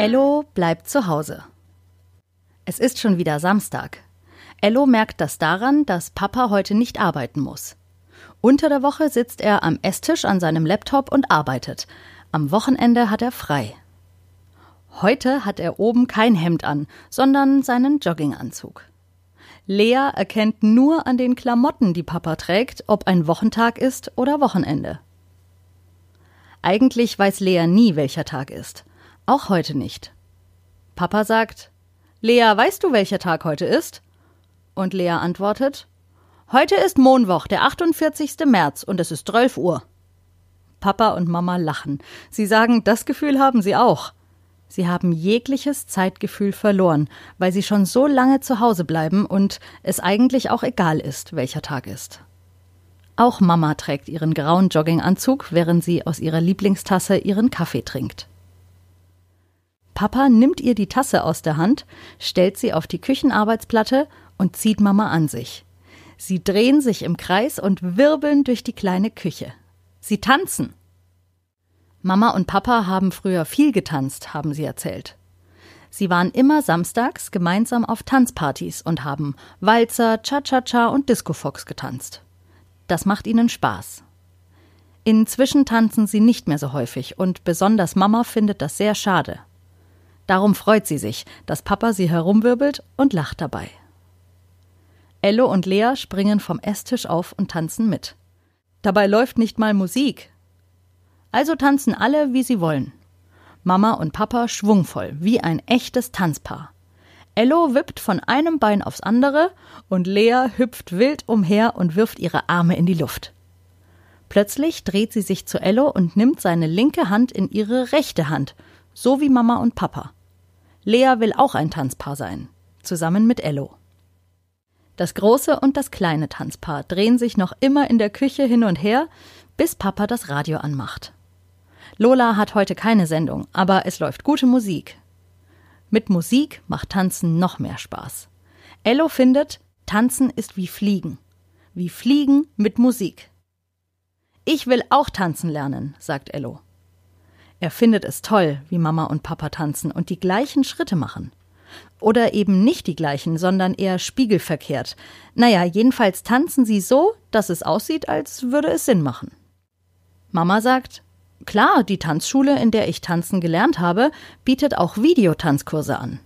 Ello bleibt zu Hause. Es ist schon wieder Samstag. Ello merkt das daran, dass Papa heute nicht arbeiten muss. Unter der Woche sitzt er am Esstisch an seinem Laptop und arbeitet. Am Wochenende hat er frei. Heute hat er oben kein Hemd an, sondern seinen Jogginganzug. Lea erkennt nur an den Klamotten, die Papa trägt, ob ein Wochentag ist oder Wochenende. Eigentlich weiß Lea nie, welcher Tag ist. Auch heute nicht. Papa sagt, Lea, weißt du, welcher Tag heute ist? Und Lea antwortet, Heute ist Monwoch, der 48. März, und es ist 12 Uhr. Papa und Mama lachen. Sie sagen, das Gefühl haben sie auch. Sie haben jegliches Zeitgefühl verloren, weil sie schon so lange zu Hause bleiben und es eigentlich auch egal ist, welcher Tag ist. Auch Mama trägt ihren grauen Jogginganzug, während sie aus ihrer Lieblingstasse ihren Kaffee trinkt. Papa nimmt ihr die Tasse aus der Hand, stellt sie auf die Küchenarbeitsplatte und zieht Mama an sich. Sie drehen sich im Kreis und wirbeln durch die kleine Küche. Sie tanzen. Mama und Papa haben früher viel getanzt, haben sie erzählt. Sie waren immer samstags gemeinsam auf Tanzpartys und haben Walzer, Cha-Cha-Cha und Disco-Fox getanzt. Das macht ihnen Spaß. Inzwischen tanzen sie nicht mehr so häufig und besonders Mama findet das sehr schade. Darum freut sie sich, dass Papa sie herumwirbelt und lacht dabei. Ello und Lea springen vom Esstisch auf und tanzen mit. Dabei läuft nicht mal Musik, also tanzen alle, wie sie wollen. Mama und Papa schwungvoll, wie ein echtes Tanzpaar. Ello wippt von einem Bein aufs andere und Lea hüpft wild umher und wirft ihre Arme in die Luft. Plötzlich dreht sie sich zu Ello und nimmt seine linke Hand in ihre rechte Hand, so wie Mama und Papa. Lea will auch ein Tanzpaar sein, zusammen mit Ello. Das große und das kleine Tanzpaar drehen sich noch immer in der Küche hin und her, bis Papa das Radio anmacht. Lola hat heute keine Sendung, aber es läuft gute Musik. Mit Musik macht Tanzen noch mehr Spaß. Ello findet, Tanzen ist wie Fliegen. Wie Fliegen mit Musik. Ich will auch tanzen lernen, sagt Ello. Er findet es toll, wie Mama und Papa tanzen und die gleichen Schritte machen. Oder eben nicht die gleichen, sondern eher spiegelverkehrt. Naja, jedenfalls tanzen sie so, dass es aussieht, als würde es Sinn machen. Mama sagt, Klar, die Tanzschule, in der ich tanzen gelernt habe, bietet auch Videotanzkurse an.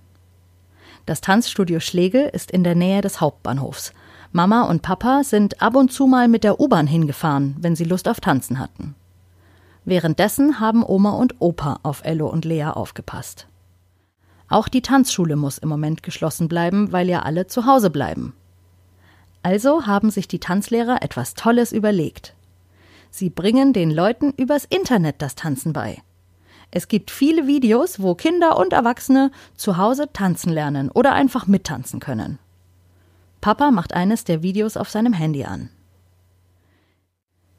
Das Tanzstudio Schlegel ist in der Nähe des Hauptbahnhofs. Mama und Papa sind ab und zu mal mit der U-Bahn hingefahren, wenn sie Lust auf Tanzen hatten. Währenddessen haben Oma und Opa auf Ello und Lea aufgepasst. Auch die Tanzschule muss im Moment geschlossen bleiben, weil ja alle zu Hause bleiben. Also haben sich die Tanzlehrer etwas Tolles überlegt. Sie bringen den Leuten übers Internet das Tanzen bei. Es gibt viele Videos, wo Kinder und Erwachsene zu Hause tanzen lernen oder einfach mittanzen können. Papa macht eines der Videos auf seinem Handy an.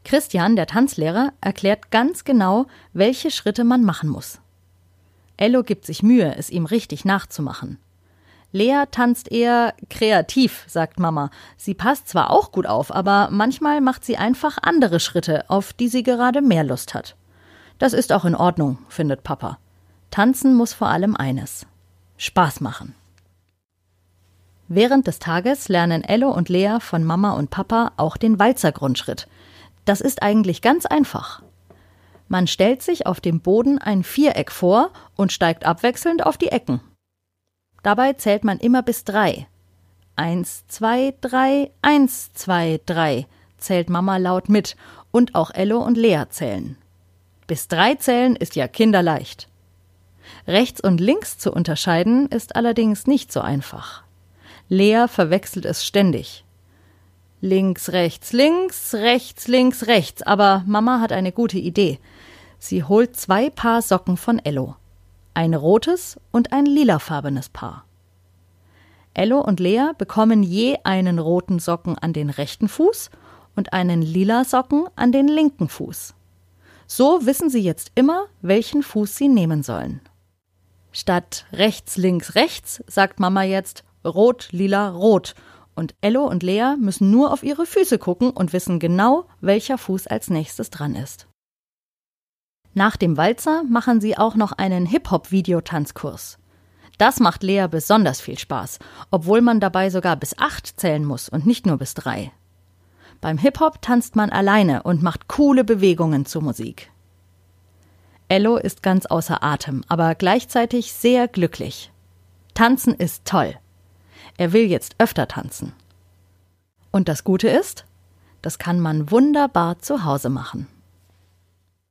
Christian, der Tanzlehrer, erklärt ganz genau, welche Schritte man machen muss. Ello gibt sich Mühe, es ihm richtig nachzumachen. Lea tanzt eher kreativ, sagt Mama. Sie passt zwar auch gut auf, aber manchmal macht sie einfach andere Schritte, auf die sie gerade mehr Lust hat. Das ist auch in Ordnung, findet Papa. Tanzen muss vor allem eines Spaß machen. Während des Tages lernen Ello und Lea von Mama und Papa auch den Walzergrundschritt. Das ist eigentlich ganz einfach. Man stellt sich auf dem Boden ein Viereck vor und steigt abwechselnd auf die Ecken. Dabei zählt man immer bis drei. Eins, zwei, drei, eins, zwei, drei, zählt Mama laut mit und auch Ello und Lea zählen. Bis drei zählen ist ja kinderleicht. Rechts und links zu unterscheiden ist allerdings nicht so einfach. Lea verwechselt es ständig. Links, rechts, links, rechts, links, rechts, aber Mama hat eine gute Idee. Sie holt zwei Paar Socken von Ello ein rotes und ein lilafarbenes Paar. Ello und Lea bekommen je einen roten Socken an den rechten Fuß und einen lila Socken an den linken Fuß. So wissen sie jetzt immer, welchen Fuß sie nehmen sollen. Statt rechts, links, rechts sagt Mama jetzt rot, lila, rot und Ello und Lea müssen nur auf ihre Füße gucken und wissen genau, welcher Fuß als nächstes dran ist. Nach dem Walzer machen sie auch noch einen Hip-Hop-Videotanzkurs. Das macht Lea besonders viel Spaß, obwohl man dabei sogar bis acht zählen muss und nicht nur bis drei. Beim Hip-Hop tanzt man alleine und macht coole Bewegungen zur Musik. Ello ist ganz außer Atem, aber gleichzeitig sehr glücklich. Tanzen ist toll. Er will jetzt öfter tanzen. Und das Gute ist, das kann man wunderbar zu Hause machen.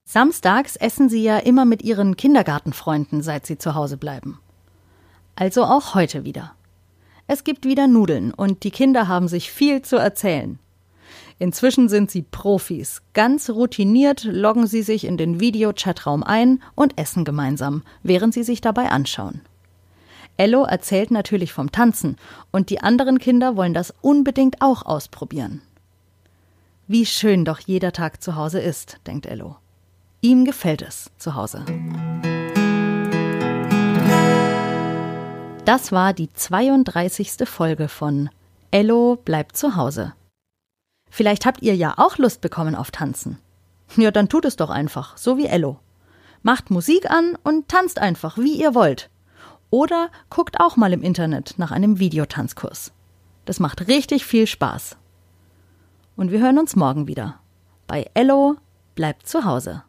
Samstags essen sie ja immer mit ihren Kindergartenfreunden, seit sie zu Hause bleiben. Also auch heute wieder. Es gibt wieder Nudeln und die Kinder haben sich viel zu erzählen. Inzwischen sind sie Profis. Ganz routiniert loggen sie sich in den Videochatraum ein und essen gemeinsam, während sie sich dabei anschauen. Ello erzählt natürlich vom Tanzen und die anderen Kinder wollen das unbedingt auch ausprobieren. Wie schön doch jeder Tag zu Hause ist, denkt Ello. Ihm gefällt es zu Hause. Das war die 32. Folge von Ello bleibt zu Hause. Vielleicht habt ihr ja auch Lust bekommen auf Tanzen. Ja, dann tut es doch einfach, so wie Ello. Macht Musik an und tanzt einfach, wie ihr wollt. Oder guckt auch mal im Internet nach einem Videotanzkurs. Das macht richtig viel Spaß. Und wir hören uns morgen wieder. Bei Ello bleibt zu Hause.